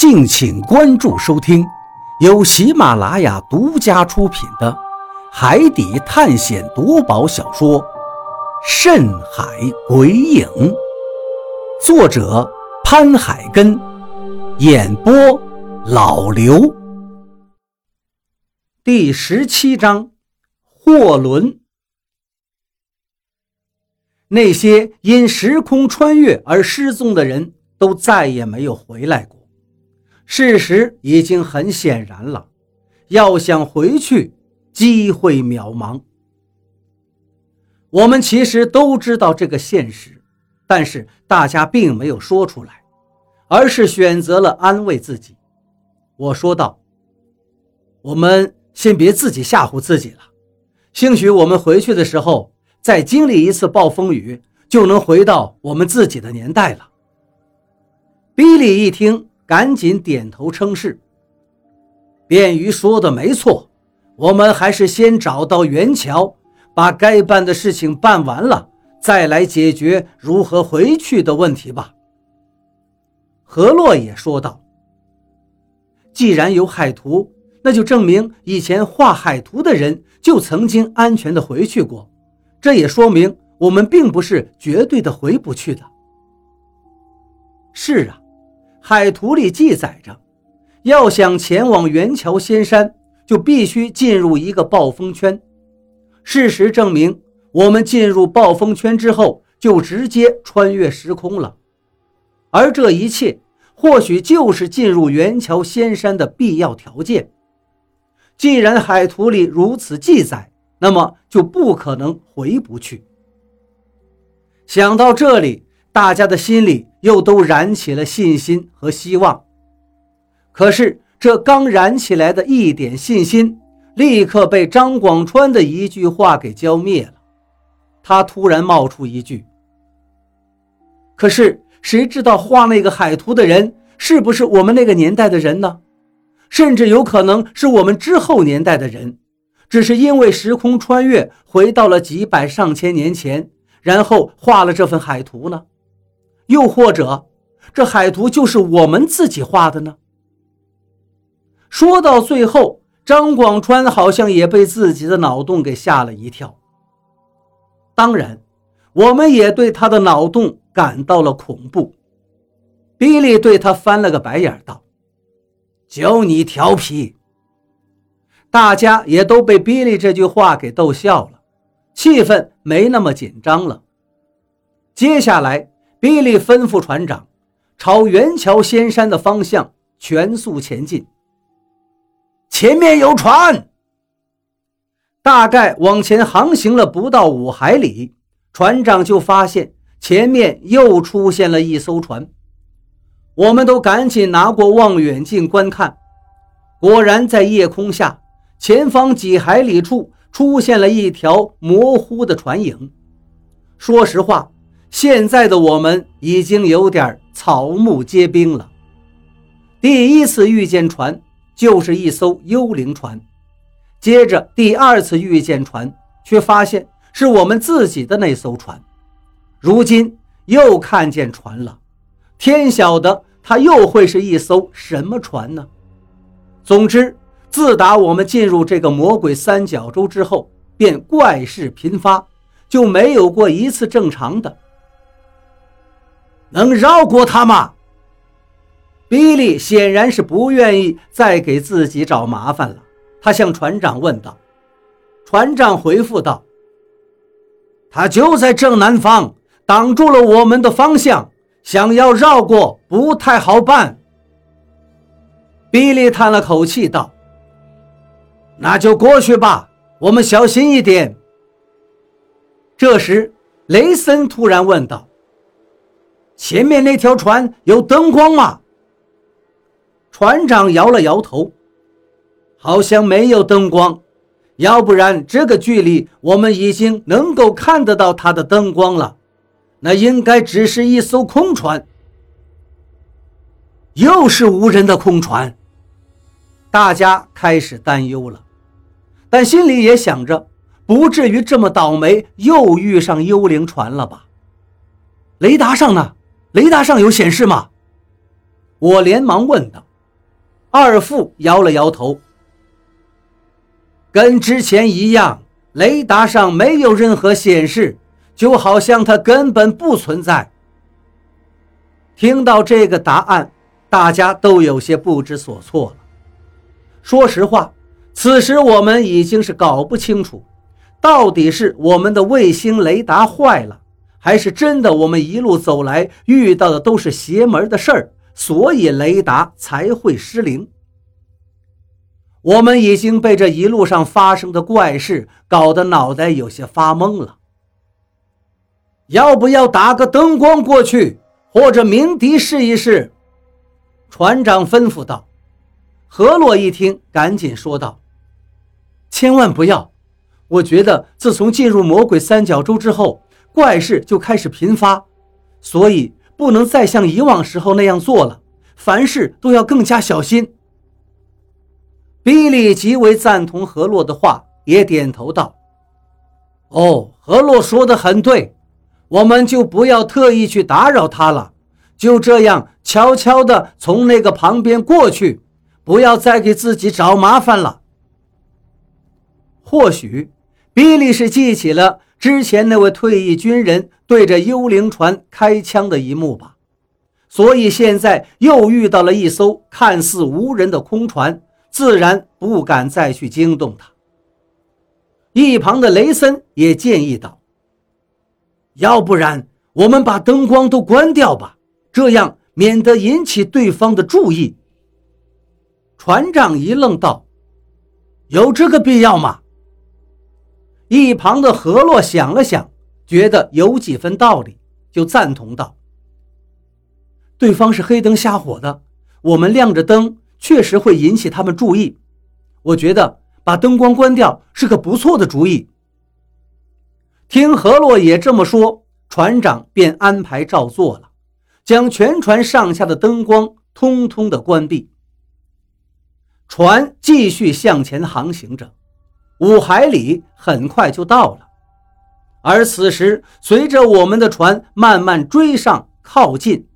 敬请关注收听，由喜马拉雅独家出品的《海底探险夺宝小说》《深海鬼影》，作者潘海根，演播老刘。第十七章，货轮。那些因时空穿越而失踪的人都再也没有回来过。事实已经很显然了，要想回去，机会渺茫。我们其实都知道这个现实，但是大家并没有说出来，而是选择了安慰自己。我说道：“我们先别自己吓唬自己了，兴许我们回去的时候再经历一次暴风雨，就能回到我们自己的年代了。”比利一听。赶紧点头称是。便于说的没错，我们还是先找到元桥，把该办的事情办完了，再来解决如何回去的问题吧。何洛也说道：“既然有海图，那就证明以前画海图的人就曾经安全的回去过，这也说明我们并不是绝对的回不去的。”是啊。海图里记载着，要想前往元桥仙山，就必须进入一个暴风圈。事实证明，我们进入暴风圈之后，就直接穿越时空了。而这一切，或许就是进入元桥仙山的必要条件。既然海图里如此记载，那么就不可能回不去。想到这里。大家的心里又都燃起了信心和希望，可是这刚燃起来的一点信心，立刻被张广川的一句话给浇灭了。他突然冒出一句：“可是谁知道画那个海图的人是不是我们那个年代的人呢？甚至有可能是我们之后年代的人，只是因为时空穿越回到了几百上千年前，然后画了这份海图呢？”又或者，这海图就是我们自己画的呢？说到最后，张广川好像也被自己的脑洞给吓了一跳。当然，我们也对他的脑洞感到了恐怖。比利对他翻了个白眼，道：“就你调皮。”大家也都被比利这句话给逗笑了，气氛没那么紧张了。接下来。比利吩咐船长，朝元桥仙山的方向全速前进。前面有船。大概往前航行了不到五海里，船长就发现前面又出现了一艘船。我们都赶紧拿过望远镜观看，果然在夜空下，前方几海里处出现了一条模糊的船影。说实话。现在的我们已经有点草木皆兵了。第一次遇见船就是一艘幽灵船，接着第二次遇见船，却发现是我们自己的那艘船。如今又看见船了，天晓得它又会是一艘什么船呢？总之，自打我们进入这个魔鬼三角洲之后，便怪事频发，就没有过一次正常的。能绕过他吗？比利显然是不愿意再给自己找麻烦了。他向船长问道。船长回复道：“他就在正南方，挡住了我们的方向，想要绕过不太好办。”比利叹了口气道：“那就过去吧，我们小心一点。”这时，雷森突然问道。前面那条船有灯光吗？船长摇了摇头，好像没有灯光，要不然这个距离我们已经能够看得到它的灯光了。那应该只是一艘空船，又是无人的空船。大家开始担忧了，但心里也想着，不至于这么倒霉，又遇上幽灵船了吧？雷达上呢？雷达上有显示吗？我连忙问道。二副摇了摇头，跟之前一样，雷达上没有任何显示，就好像它根本不存在。听到这个答案，大家都有些不知所措了。说实话，此时我们已经是搞不清楚，到底是我们的卫星雷达坏了，还是真的我们一路走来遇到的都是邪门的事儿。所以雷达才会失灵。我们已经被这一路上发生的怪事搞得脑袋有些发懵了。要不要打个灯光过去，或者鸣笛试一试？船长吩咐道。何洛一听，赶紧说道：“千万不要！我觉得自从进入魔鬼三角洲之后，怪事就开始频发，所以……”不能再像以往时候那样做了，凡事都要更加小心。比利极为赞同何洛的话，也点头道：“哦，何洛说的很对，我们就不要特意去打扰他了，就这样悄悄地从那个旁边过去，不要再给自己找麻烦了。”或许，比利是记起了。之前那位退役军人对着幽灵船开枪的一幕吧，所以现在又遇到了一艘看似无人的空船，自然不敢再去惊动他。一旁的雷森也建议道：“要不然我们把灯光都关掉吧，这样免得引起对方的注意。”船长一愣道：“有这个必要吗？”一旁的何洛想了想，觉得有几分道理，就赞同道：“对方是黑灯瞎火的，我们亮着灯确实会引起他们注意。我觉得把灯光关掉是个不错的主意。”听何洛也这么说，船长便安排照做了，将全船上下的灯光通通的关闭。船继续向前航行着。五海里很快就到了，而此时随着我们的船慢慢追上靠近，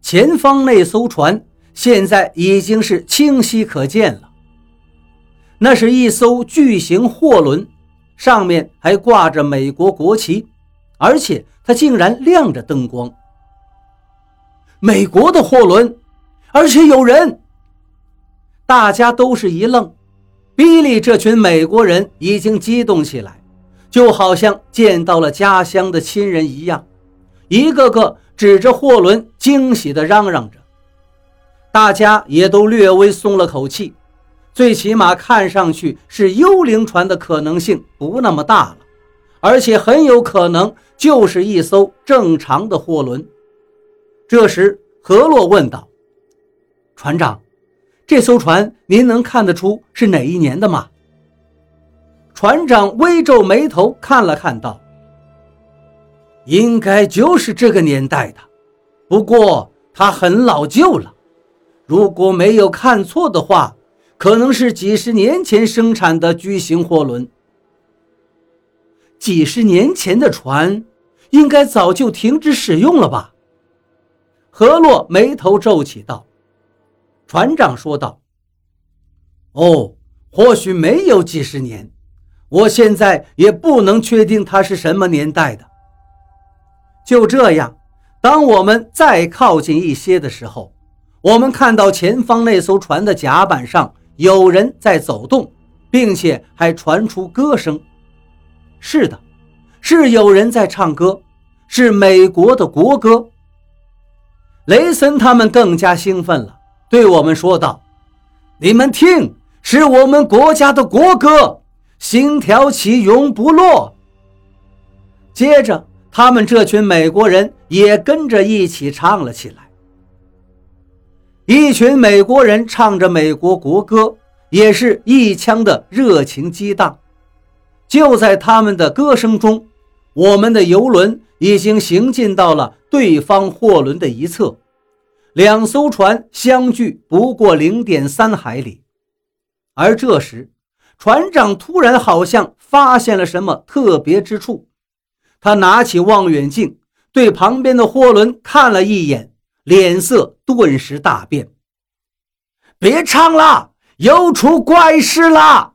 前方那艘船现在已经是清晰可见了。那是一艘巨型货轮，上面还挂着美国国旗，而且它竟然亮着灯光。美国的货轮，而且有人，大家都是一愣。比利这群美国人已经激动起来，就好像见到了家乡的亲人一样，一个个指着货轮惊喜地嚷嚷着。大家也都略微松了口气，最起码看上去是幽灵船的可能性不那么大了，而且很有可能就是一艘正常的货轮。这时，何洛问道：“船长。”这艘船，您能看得出是哪一年的吗？船长微皱眉头看了看，道：“应该就是这个年代的，不过它很老旧了。如果没有看错的话，可能是几十年前生产的巨型货轮。几十年前的船，应该早就停止使用了吧？”何洛眉头皱起，道。船长说道：“哦，或许没有几十年，我现在也不能确定它是什么年代的。”就这样，当我们再靠近一些的时候，我们看到前方那艘船的甲板上有人在走动，并且还传出歌声。是的，是有人在唱歌，是美国的国歌。雷森他们更加兴奋了。对我们说道：“你们听，是我们国家的国歌，星条旗，永不落。”接着，他们这群美国人也跟着一起唱了起来。一群美国人唱着美国国歌，也是一腔的热情激荡。就在他们的歌声中，我们的游轮已经行进到了对方货轮的一侧。两艘船相距不过零点三海里，而这时，船长突然好像发现了什么特别之处，他拿起望远镜对旁边的货轮看了一眼，脸色顿时大变。别唱了，又出怪事了！